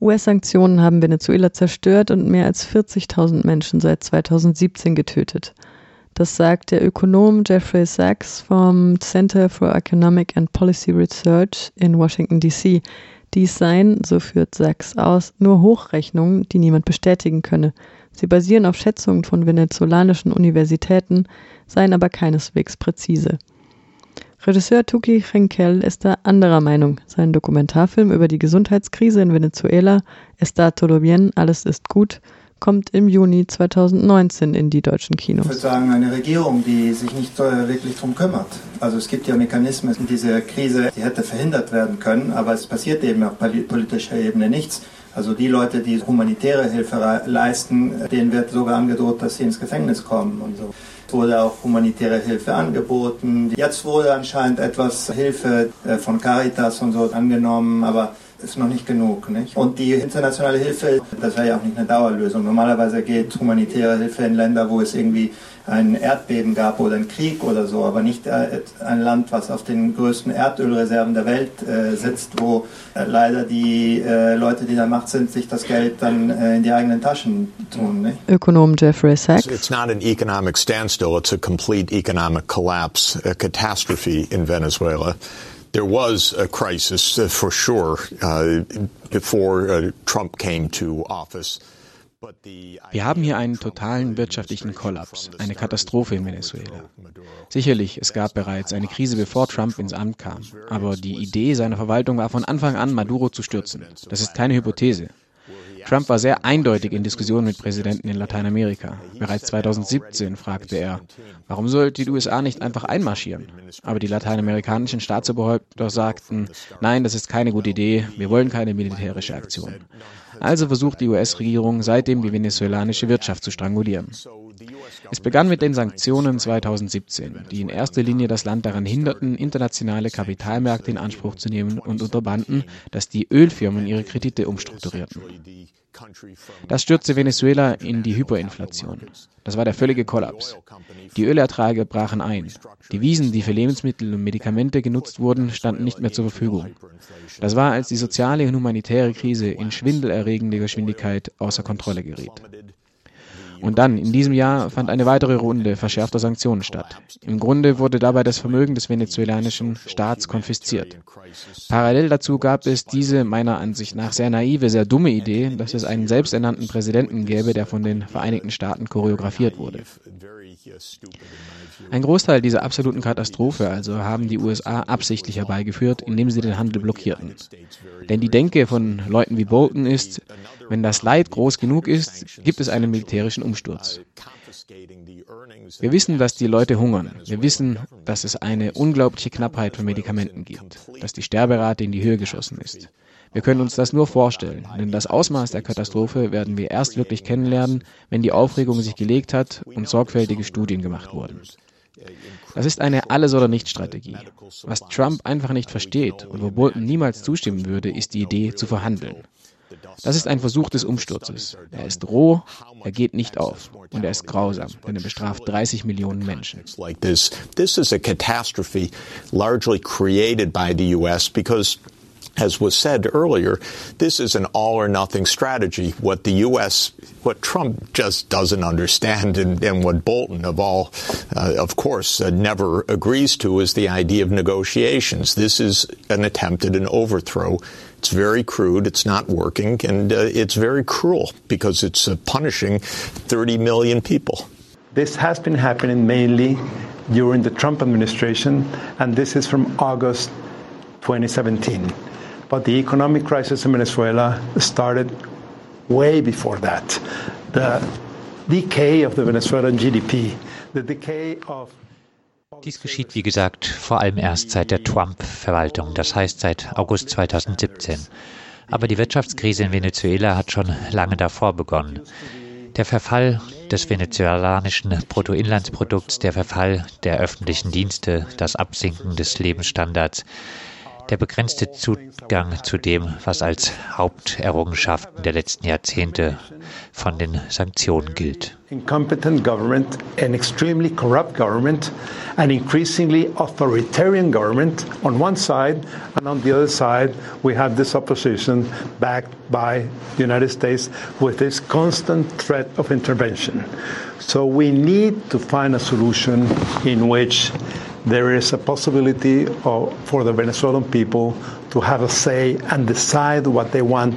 US-Sanktionen haben Venezuela zerstört und mehr als 40.000 Menschen seit 2017 getötet. Das sagt der Ökonom Jeffrey Sachs vom Center for Economic and Policy Research in Washington, D.C. Dies seien, so führt Sachs aus, nur Hochrechnungen, die niemand bestätigen könne. Sie basieren auf Schätzungen von venezolanischen Universitäten, seien aber keineswegs präzise. Regisseur Tuki Henkel ist da anderer Meinung. Sein Dokumentarfilm über die Gesundheitskrise in Venezuela, Está todo bien, alles ist gut, kommt im Juni 2019 in die deutschen Kinos. Ich würde sagen, eine Regierung, die sich nicht wirklich darum kümmert. Also es gibt ja Mechanismen in dieser Krise, die hätte verhindert werden können, aber es passiert eben auf politischer Ebene nichts. Also die Leute, die humanitäre Hilfe leisten, denen wird sogar angedroht, dass sie ins Gefängnis kommen und so wurde auch humanitäre Hilfe angeboten. Jetzt wurde anscheinend etwas Hilfe äh, von Caritas und so angenommen, aber ist noch nicht genug. Nicht? Und die internationale Hilfe, das wäre ja auch nicht eine Dauerlösung. Normalerweise geht humanitäre Hilfe in Länder, wo es irgendwie ein Erdbeben gab oder einen Krieg oder so, aber nicht äh, ein Land, was auf den größten Erdölreserven der Welt äh, sitzt, wo äh, leider die äh, Leute, die da Macht sind, sich das Geld dann in die eigenen Taschen tun. Nicht? Ökonom Jeffrey Sachs. It's not an economic standstill, it's a complete economic collapse, a catastrophe in Venezuela. There was a crisis uh, for sure uh, before uh, Trump came to office. Wir haben hier einen totalen wirtschaftlichen Kollaps, eine Katastrophe in Venezuela. Sicherlich, es gab bereits eine Krise, bevor Trump ins Amt kam, aber die Idee seiner Verwaltung war von Anfang an, Maduro zu stürzen. Das ist keine Hypothese. Trump war sehr eindeutig in Diskussionen mit Präsidenten in Lateinamerika. Bereits 2017 fragte er, warum sollte die USA nicht einfach einmarschieren? Aber die lateinamerikanischen Staatsoberhäupter sagten, nein, das ist keine gute Idee, wir wollen keine militärische Aktion. Also versucht die US-Regierung seitdem die venezuelanische Wirtschaft zu strangulieren. Es begann mit den Sanktionen 2017, die in erster Linie das Land daran hinderten, internationale Kapitalmärkte in Anspruch zu nehmen und unterbanden, dass die Ölfirmen ihre Kredite umstrukturierten. Das stürzte Venezuela in die Hyperinflation. Das war der völlige Kollaps. Die Ölerträge brachen ein. Die Wiesen, die für Lebensmittel und Medikamente genutzt wurden, standen nicht mehr zur Verfügung. Das war, als die soziale und humanitäre Krise in schwindelerregender Geschwindigkeit außer Kontrolle geriet. Und dann, in diesem Jahr, fand eine weitere Runde verschärfter Sanktionen statt. Im Grunde wurde dabei das Vermögen des venezolanischen Staats konfisziert. Parallel dazu gab es diese meiner Ansicht nach sehr naive, sehr dumme Idee, dass es einen selbsternannten Präsidenten gäbe, der von den Vereinigten Staaten choreografiert wurde. Ein Großteil dieser absoluten Katastrophe also haben die USA absichtlich herbeigeführt, indem sie den Handel blockierten. Denn die Denke von Leuten wie Bolton ist, wenn das Leid groß genug ist, gibt es einen militärischen Umsturz. Wir wissen, dass die Leute hungern. Wir wissen, dass es eine unglaubliche Knappheit von Medikamenten gibt, dass die Sterberate in die Höhe geschossen ist. Wir können uns das nur vorstellen, denn das Ausmaß der Katastrophe werden wir erst wirklich kennenlernen, wenn die Aufregung sich gelegt hat und sorgfältige Studien gemacht wurden. Das ist eine Alles- oder Nicht-Strategie. Was Trump einfach nicht versteht und wo Bolton niemals zustimmen würde, ist die Idee zu verhandeln. Das ist ein Versuch des Umsturzes. Er ist roh, er geht nicht auf und er ist grausam, denn er bestraft 30 Millionen Menschen. This, is a catastrophe largely created by the US because as was said earlier, this is an all or nothing strategy. What the U.S., what Trump just doesn't understand, and, and what Bolton, of all, uh, of course, uh, never agrees to, is the idea of negotiations. This is an attempt at an overthrow. It's very crude, it's not working, and uh, it's very cruel because it's uh, punishing 30 million people. This has been happening mainly during the Trump administration, and this is from August 2017. But the economic crisis in Venezuela started way before that. The decay of the Venezuelan GDP, the decay of Dies geschieht, wie gesagt, vor allem erst seit der Trump-Verwaltung, das heißt seit August 2017. Aber die Wirtschaftskrise in Venezuela hat schon lange davor begonnen. Der Verfall des venezolanischen Bruttoinlandsprodukts, der Verfall der öffentlichen Dienste, das Absinken des Lebensstandards, der begrenzte Zugang zu dem, was als Haupterrungenschaften der letzten Jahrzehnte von den Sanktionen gilt. Incompetent government, an extremely corrupt government, an increasingly authoritarian government on one side, and on the other side, we have this opposition backed by the United States with this constant threat of intervention. So we need to find a solution in which there is a possibility of, for the Venezuelan people to have a say and decide what they want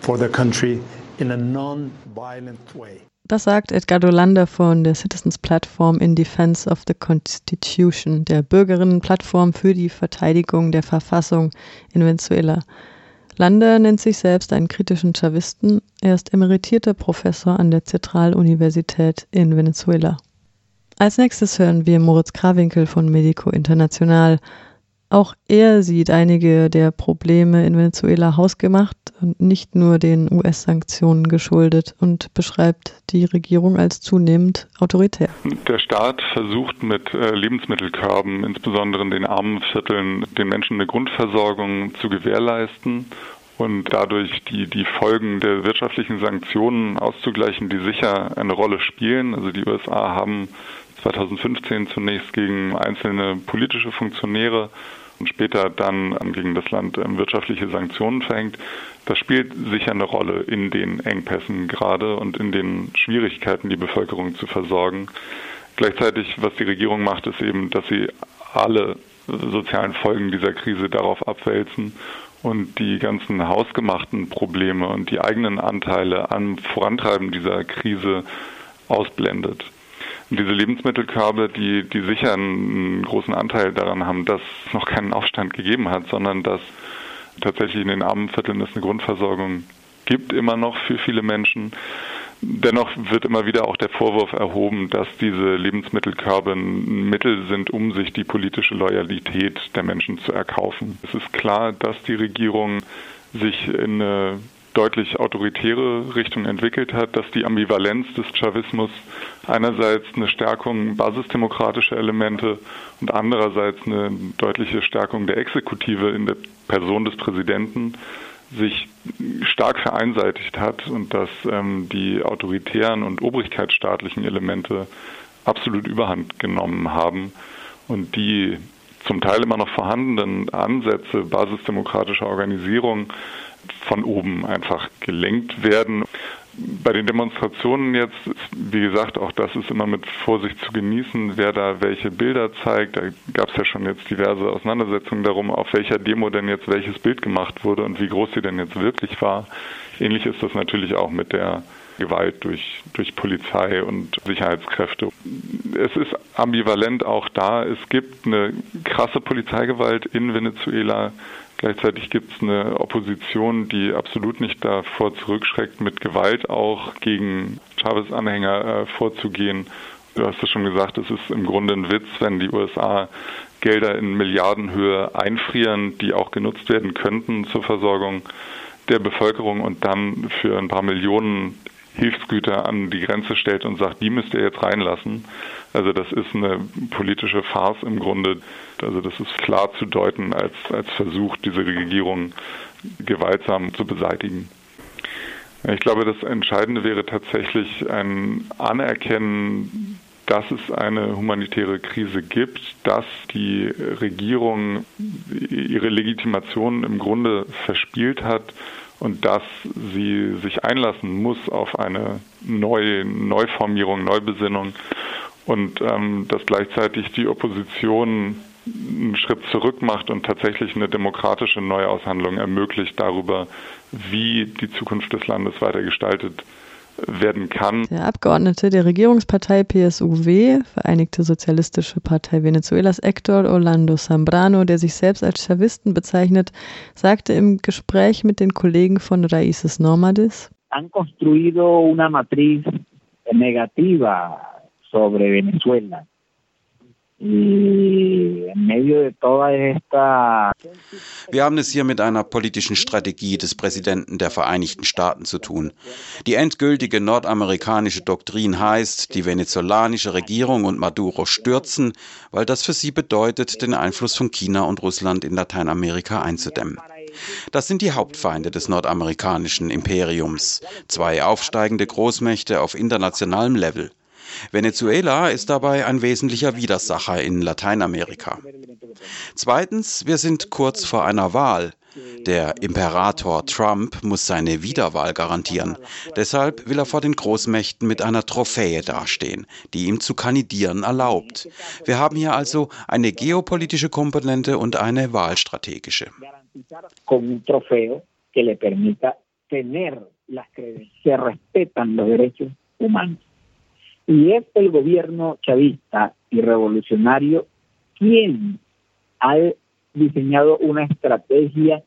for their country in a non-violent way. Das sagt Edgardo Landa von der Citizens Platform in Defense of the Constitution, der Bürgerinnenplattform für die Verteidigung der Verfassung in Venezuela. Landa nennt sich selbst einen kritischen Chavisten. Er ist emeritierter Professor an der Zentraluniversität in Venezuela. Als nächstes hören wir Moritz Krawinkel von Medico International. Auch er sieht einige der Probleme in Venezuela hausgemacht und nicht nur den US-Sanktionen geschuldet und beschreibt die Regierung als zunehmend autoritär. Der Staat versucht mit äh, Lebensmittelkörben, insbesondere in den armen Vierteln, den Menschen eine Grundversorgung zu gewährleisten und dadurch die, die Folgen der wirtschaftlichen Sanktionen auszugleichen, die sicher eine Rolle spielen. Also die USA haben 2015 zunächst gegen einzelne politische Funktionäre und später dann gegen das Land ähm, wirtschaftliche Sanktionen verhängt. Das spielt sicher eine Rolle in den Engpässen gerade und in den Schwierigkeiten, die Bevölkerung zu versorgen. Gleichzeitig, was die Regierung macht, ist eben, dass sie alle sozialen Folgen dieser Krise darauf abwälzen und die ganzen hausgemachten Probleme und die eigenen Anteile am Vorantreiben dieser Krise ausblendet. Und diese Lebensmittelkörbe, die, die sicher einen großen Anteil daran haben, dass es noch keinen Aufstand gegeben hat, sondern dass tatsächlich in den armen Vierteln es eine Grundversorgung gibt, immer noch für viele Menschen. Dennoch wird immer wieder auch der Vorwurf erhoben, dass diese Lebensmittelkörbe ein Mittel sind, um sich die politische Loyalität der Menschen zu erkaufen. Es ist klar, dass die Regierung sich in eine deutlich autoritäre Richtung entwickelt hat, dass die Ambivalenz des Chavismus einerseits eine Stärkung basisdemokratischer Elemente und andererseits eine deutliche Stärkung der Exekutive in der Person des Präsidenten sich stark vereinseitigt hat und dass ähm, die autoritären und obrigkeitsstaatlichen Elemente absolut überhand genommen haben und die zum Teil immer noch vorhandenen Ansätze basisdemokratischer Organisierung von oben einfach gelenkt werden. Bei den Demonstrationen jetzt, wie gesagt, auch das ist immer mit Vorsicht zu genießen, wer da welche Bilder zeigt. Da gab es ja schon jetzt diverse Auseinandersetzungen darum, auf welcher Demo denn jetzt welches Bild gemacht wurde und wie groß sie denn jetzt wirklich war. Ähnlich ist das natürlich auch mit der Gewalt durch, durch Polizei und Sicherheitskräfte. Es ist ambivalent auch da. Es gibt eine krasse Polizeigewalt in Venezuela. Gleichzeitig gibt es eine Opposition, die absolut nicht davor zurückschreckt, mit Gewalt auch gegen Chavez-Anhänger äh, vorzugehen. Du hast es schon gesagt, es ist im Grunde ein Witz, wenn die USA Gelder in Milliardenhöhe einfrieren, die auch genutzt werden könnten zur Versorgung der Bevölkerung und dann für ein paar Millionen Hilfsgüter an die Grenze stellt und sagt, die müsst ihr jetzt reinlassen. Also das ist eine politische Farce im Grunde. Also das ist klar zu deuten als, als Versuch, diese Regierung gewaltsam zu beseitigen. Ich glaube, das Entscheidende wäre tatsächlich ein Anerkennen, dass es eine humanitäre Krise gibt, dass die Regierung ihre Legitimation im Grunde verspielt hat und dass sie sich einlassen muss auf eine neue Neuformierung, Neubesinnung und ähm, dass gleichzeitig die Opposition einen Schritt zurück macht und tatsächlich eine demokratische Neuaushandlung ermöglicht darüber, wie die Zukunft des Landes weiter gestaltet werden kann. Der Abgeordnete der Regierungspartei PSUW, Vereinigte Sozialistische Partei Venezuelas, Hector Orlando Zambrano, der sich selbst als Chavisten bezeichnet, sagte im Gespräch mit den Kollegen von Raíces Nómades, han construido una matriz negativa sobre Venezuela. Wir haben es hier mit einer politischen Strategie des Präsidenten der Vereinigten Staaten zu tun. Die endgültige nordamerikanische Doktrin heißt, die venezolanische Regierung und Maduro stürzen, weil das für sie bedeutet, den Einfluss von China und Russland in Lateinamerika einzudämmen. Das sind die Hauptfeinde des nordamerikanischen Imperiums, zwei aufsteigende Großmächte auf internationalem Level. Venezuela ist dabei ein wesentlicher Widersacher in Lateinamerika. Zweitens, wir sind kurz vor einer Wahl. Der Imperator Trump muss seine Wiederwahl garantieren. Deshalb will er vor den Großmächten mit einer Trophäe dastehen, die ihm zu kandidieren erlaubt. Wir haben hier also eine geopolitische Komponente und eine wahlstrategische. Humanos. Y es el gobierno chavista y revolucionario quien ha diseñado una estrategia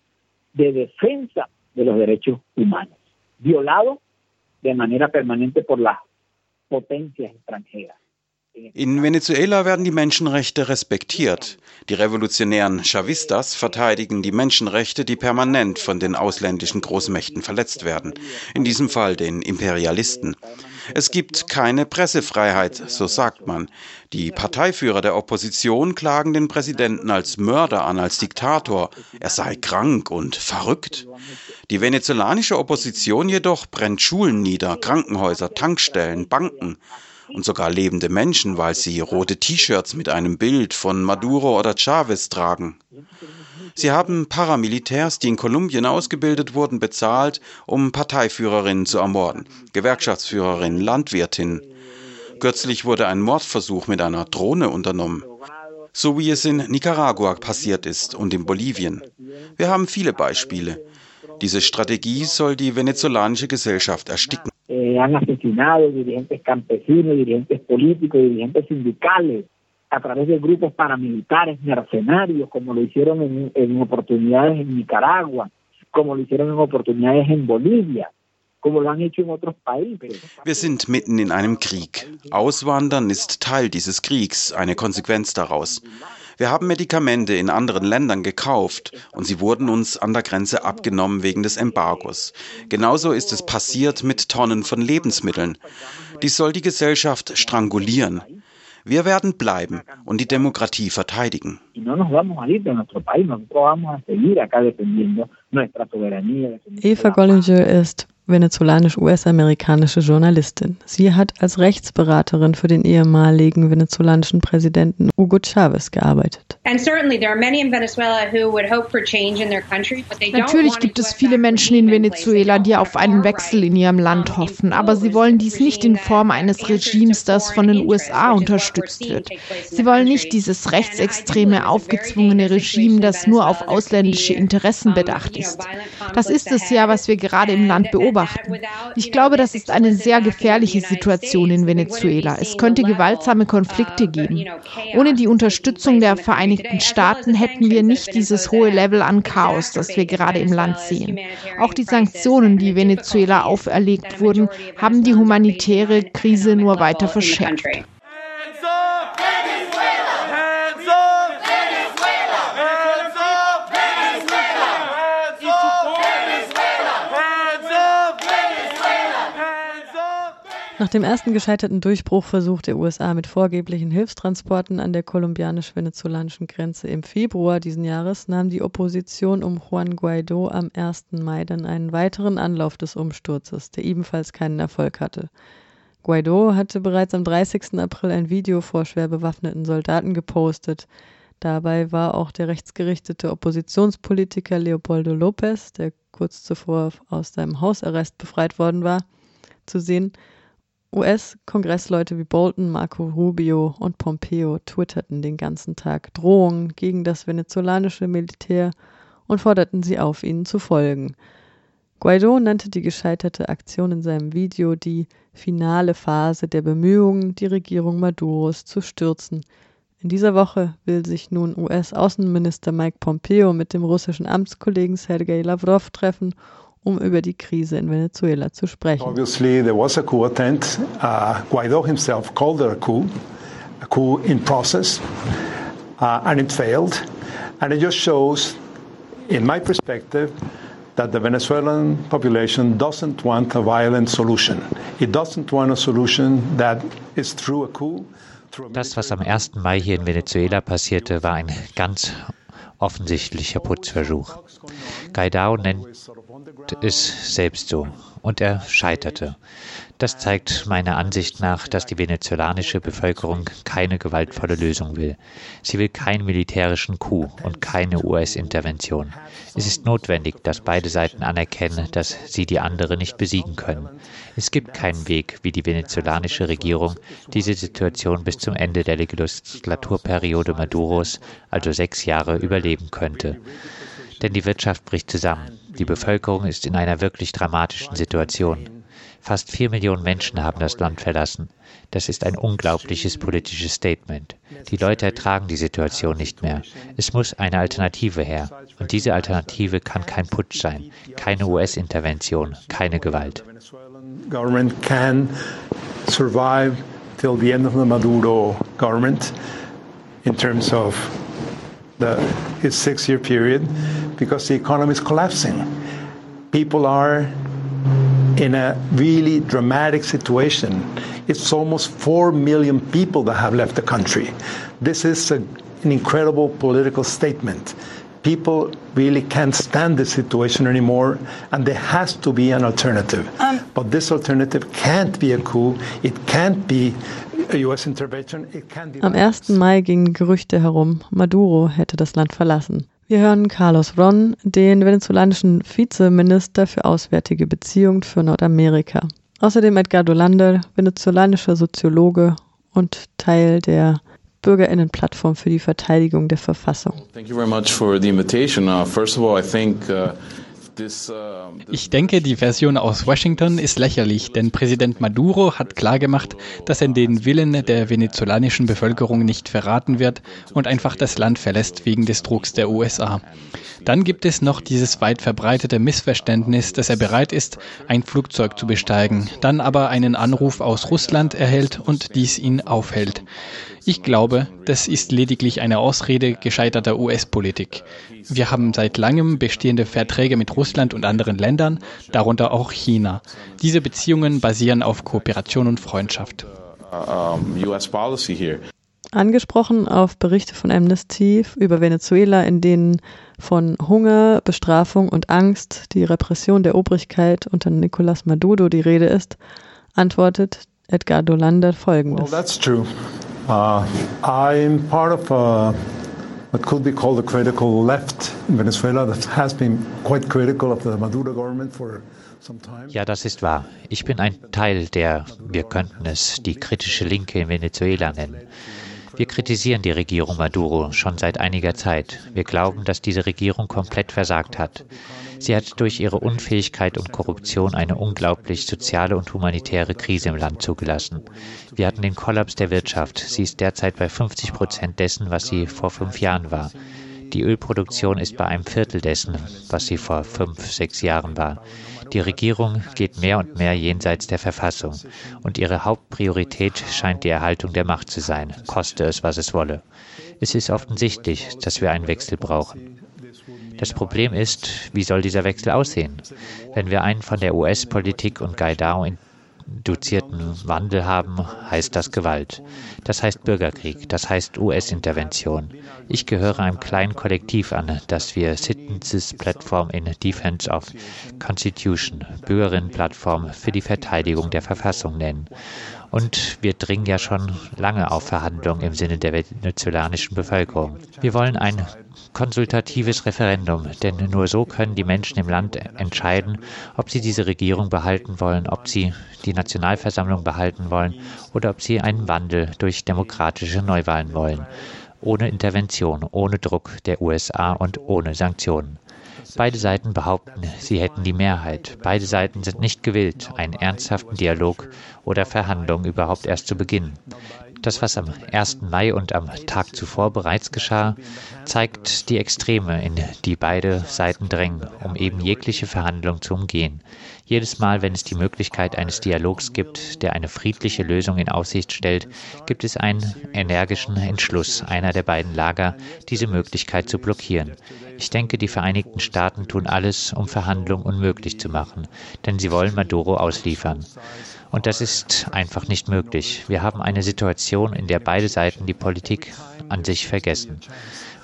de defensa de los derechos humanos, violado de manera permanente por las potencias extranjeras. In Venezuela werden die Menschenrechte respektiert. Die revolutionären Chavistas verteidigen die Menschenrechte, die permanent von den ausländischen Großmächten verletzt werden, in diesem Fall den Imperialisten. Es gibt keine Pressefreiheit, so sagt man. Die Parteiführer der Opposition klagen den Präsidenten als Mörder an, als Diktator. Er sei krank und verrückt. Die venezolanische Opposition jedoch brennt Schulen nieder, Krankenhäuser, Tankstellen, Banken und sogar lebende Menschen, weil sie rote T-Shirts mit einem Bild von Maduro oder Chavez tragen. Sie haben Paramilitärs, die in Kolumbien ausgebildet wurden, bezahlt, um Parteiführerinnen zu ermorden, Gewerkschaftsführerinnen, Landwirtinnen. Kürzlich wurde ein Mordversuch mit einer Drohne unternommen. So wie es in Nicaragua passiert ist und in Bolivien. Wir haben viele Beispiele. Diese Strategie soll die venezolanische Gesellschaft ersticken. Eh, han asesinado a través de grupos paramilitares mercenarios, como lo hicieron en, en oportunidades en Nicaragua, como lo hicieron en oportunidades en Bolivia. Wir sind mitten in einem Krieg. Auswandern ist Teil dieses Kriegs, eine Konsequenz daraus. Wir haben Medikamente in anderen Ländern gekauft und sie wurden uns an der Grenze abgenommen wegen des Embargos. Genauso ist es passiert mit Tonnen von Lebensmitteln. Dies soll die Gesellschaft strangulieren. Wir werden bleiben und die Demokratie verteidigen. Eva Gollinger ist venezolanisch-US-amerikanische Journalistin. Sie hat als Rechtsberaterin für den ehemaligen venezolanischen Präsidenten Hugo Chavez gearbeitet. Natürlich gibt es viele Menschen in Venezuela, die auf einen Wechsel in ihrem Land hoffen, aber sie wollen dies nicht in Form eines Regimes, das von den USA unterstützt wird. Sie wollen nicht dieses rechtsextreme, aufgezwungene Regime, das nur auf ausländische Interessen bedacht ist. Das ist es ja, was wir gerade im Land beobachten beobachten. Ich glaube, das ist eine sehr gefährliche Situation in Venezuela. Es könnte gewaltsame Konflikte geben. Ohne die Unterstützung der Vereinigten Staaten hätten wir nicht dieses hohe Level an Chaos, das wir gerade im Land sehen. Auch die Sanktionen, die Venezuela auferlegt wurden, haben die humanitäre Krise nur weiter verschärft. Nach dem ersten gescheiterten Durchbruchversuch der USA mit vorgeblichen Hilfstransporten an der kolumbianisch-venezolanischen Grenze im Februar diesen Jahres nahm die Opposition um Juan Guaido am 1. Mai dann einen weiteren Anlauf des Umsturzes, der ebenfalls keinen Erfolg hatte. Guaido hatte bereits am 30. April ein Video vor schwer bewaffneten Soldaten gepostet. Dabei war auch der rechtsgerichtete Oppositionspolitiker Leopoldo Lopez, der kurz zuvor aus seinem Hausarrest befreit worden war, zu sehen. US-Kongressleute wie Bolton, Marco Rubio und Pompeo twitterten den ganzen Tag Drohungen gegen das venezolanische Militär und forderten sie auf, ihnen zu folgen. Guaido nannte die gescheiterte Aktion in seinem Video die finale Phase der Bemühungen, die Regierung Maduros zu stürzen. In dieser Woche will sich nun US-Außenminister Mike Pompeo mit dem russischen Amtskollegen Sergei Lavrov treffen, um über die Krise in Venezuela zu sprechen. Obviously there was a coup attempt. Uh, Guaido himself called it a coup. a coup in process, uh, and it failed. And it just shows, in my perspective, that the Venezuelan population doesn't want a violent solution. It doesn't want a solution that is through a coup. Das, was am 1. Mai hier in Venezuela passierte, war ein ganz offensichtlicher Putzversuch. Gaidao nennt es selbst so und er scheiterte. Das zeigt meiner Ansicht nach, dass die venezolanische Bevölkerung keine gewaltvolle Lösung will. Sie will keinen militärischen Coup und keine US-Intervention. Es ist notwendig, dass beide Seiten anerkennen, dass sie die andere nicht besiegen können. Es gibt keinen Weg, wie die venezolanische Regierung diese Situation bis zum Ende der Legislaturperiode Maduros, also sechs Jahre, überleben könnte. Denn die Wirtschaft bricht zusammen. Die Bevölkerung ist in einer wirklich dramatischen Situation. Fast vier Millionen Menschen haben das Land verlassen. Das ist ein unglaubliches politisches Statement. Die Leute ertragen die Situation nicht mehr. Es muss eine Alternative her. Und diese Alternative kann kein Putsch sein, keine US-Intervention, keine Gewalt. Government can survive till the end of the Maduro government in terms of the, his six-year period because the economy is collapsing. People are in a really dramatic situation. It's almost 4 million people that have left the country. This is a, an incredible political statement. People really can't stand this situation anymore, and there has to be an alternative. Um, but this alternative can't be a coup, it can't be a US intervention, it can't be. Am 1. Mai gingen Gerüchte herum, Maduro hätte das Land verlassen. Wir hören Carlos Ron, den venezolanischen Vizeminister für Auswärtige Beziehungen für Nordamerika. Außerdem Edgardo Lander, venezolanischer Soziologe und Teil der Bürgerinnenplattform für die Verteidigung der Verfassung. Thank you very much for the invitation. Uh, first of all, I think uh ich denke, die Version aus Washington ist lächerlich, denn Präsident Maduro hat klargemacht, dass er den Willen der venezolanischen Bevölkerung nicht verraten wird und einfach das Land verlässt wegen des Drucks der USA. Dann gibt es noch dieses weit verbreitete Missverständnis, dass er bereit ist, ein Flugzeug zu besteigen, dann aber einen Anruf aus Russland erhält und dies ihn aufhält. Ich glaube, das ist lediglich eine Ausrede gescheiterter US-Politik. Wir haben seit langem bestehende Verträge mit Russland und anderen Ländern, darunter auch China. Diese Beziehungen basieren auf Kooperation und Freundschaft. Angesprochen auf Berichte von Amnesty über Venezuela, in denen von Hunger, Bestrafung und Angst, die Repression der Obrigkeit unter Nicolás Maduro die Rede ist, antwortet Edgardo Lander folgendes. Well, that's true. Uh, I'm part of a, what could be called a critical left in Venezuela that has been quite critical of the Maduro government for ja, das ist wahr. Ich bin ein Teil der, wir könnten es die kritische Linke in Venezuela nennen. Wir kritisieren die Regierung Maduro schon seit einiger Zeit. Wir glauben, dass diese Regierung komplett versagt hat. Sie hat durch ihre Unfähigkeit und Korruption eine unglaublich soziale und humanitäre Krise im Land zugelassen. Wir hatten den Kollaps der Wirtschaft. Sie ist derzeit bei 50 Prozent dessen, was sie vor fünf Jahren war. Die Ölproduktion ist bei einem Viertel dessen, was sie vor fünf, sechs Jahren war. Die Regierung geht mehr und mehr jenseits der Verfassung und ihre Hauptpriorität scheint die Erhaltung der Macht zu sein, koste es, was es wolle. Es ist offensichtlich, dass wir einen Wechsel brauchen. Das Problem ist, wie soll dieser Wechsel aussehen? Wenn wir einen von der US-Politik und Gaidao induzierten Wandel haben, heißt das Gewalt. Das heißt Bürgerkrieg, das heißt US-Intervention. Ich gehöre einem kleinen Kollektiv an, das wir Citizens Platform in Defense of Constitution, Bürgerinnenplattform für die Verteidigung der Verfassung nennen. Und wir dringen ja schon lange auf Verhandlungen im Sinne der venezolanischen Bevölkerung. Wir wollen ein konsultatives Referendum, denn nur so können die Menschen im Land entscheiden, ob sie diese Regierung behalten wollen, ob sie die Nationalversammlung behalten wollen oder ob sie einen Wandel durch demokratische Neuwahlen wollen. Ohne Intervention, ohne Druck der USA und ohne Sanktionen. Beide Seiten behaupten, sie hätten die Mehrheit. Beide Seiten sind nicht gewillt, einen ernsthaften Dialog oder Verhandlungen überhaupt erst zu beginnen. Das, was am 1. Mai und am Tag zuvor bereits geschah, zeigt die Extreme, in die beide Seiten drängen, um eben jegliche Verhandlung zu umgehen. Jedes Mal, wenn es die Möglichkeit eines Dialogs gibt, der eine friedliche Lösung in Aussicht stellt, gibt es einen energischen Entschluss einer der beiden Lager, diese Möglichkeit zu blockieren. Ich denke, die Vereinigten Staaten tun alles, um Verhandlungen unmöglich zu machen, denn sie wollen Maduro ausliefern. Und das ist einfach nicht möglich. Wir haben eine Situation, in der beide Seiten die Politik an sich vergessen.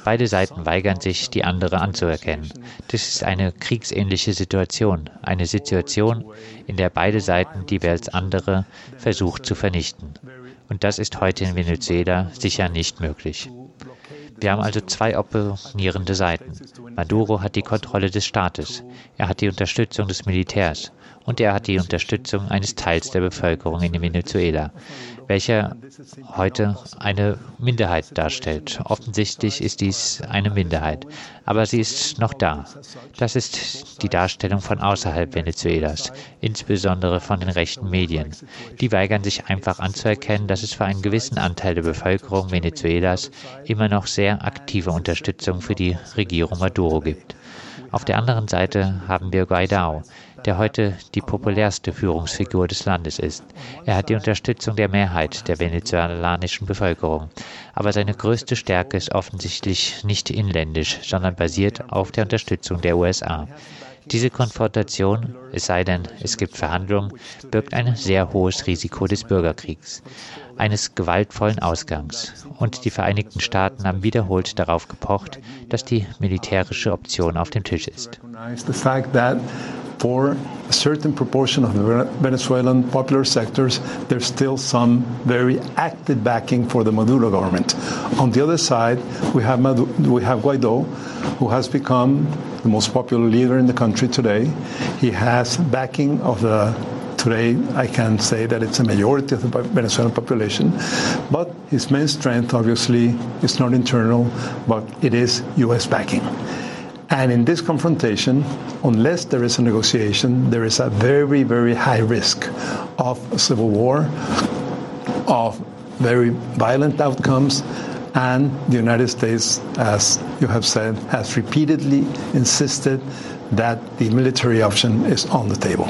Beide Seiten weigern sich, die andere anzuerkennen. Das ist eine kriegsähnliche Situation, eine Situation, in der beide Seiten die als andere versucht zu vernichten. Und das ist heute in Venezuela sicher nicht möglich. Wir haben also zwei opponierende Seiten. Maduro hat die Kontrolle des Staates, er hat die Unterstützung des Militärs und er hat die Unterstützung eines Teils der Bevölkerung in Venezuela, welcher heute eine Minderheit darstellt. Offensichtlich ist dies eine Minderheit, aber sie ist noch da. Das ist die Darstellung von außerhalb Venezuelas, insbesondere von den rechten Medien. Die weigern sich einfach anzuerkennen, dass es für einen gewissen Anteil der Bevölkerung Venezuelas immer noch sehr aktive Unterstützung für die Regierung Maduro gibt. Auf der anderen Seite haben wir Guaidó, der heute die populärste Führungsfigur des Landes ist. Er hat die Unterstützung der Mehrheit der venezolanischen Bevölkerung. Aber seine größte Stärke ist offensichtlich nicht inländisch, sondern basiert auf der Unterstützung der USA. Diese Konfrontation, es sei denn, es gibt Verhandlungen, birgt ein sehr hohes Risiko des Bürgerkriegs, eines gewaltvollen Ausgangs. Und die Vereinigten Staaten haben wiederholt darauf gepocht, dass die militärische Option auf dem Tisch ist. For a certain proportion of the Venezuelan popular sectors, there's still some very active backing for the Maduro government. On the other side, we have, we have Guaido, who has become the most popular leader in the country today. He has backing of the today I can say that it's a majority of the Venezuelan population, but his main strength obviously is not internal, but it is U.S. backing. And in this confrontation, unless there is a negotiation, there is a very, very high risk of civil war, of very violent outcomes, and the United States, as you have said, has repeatedly insisted that the military option is on the table.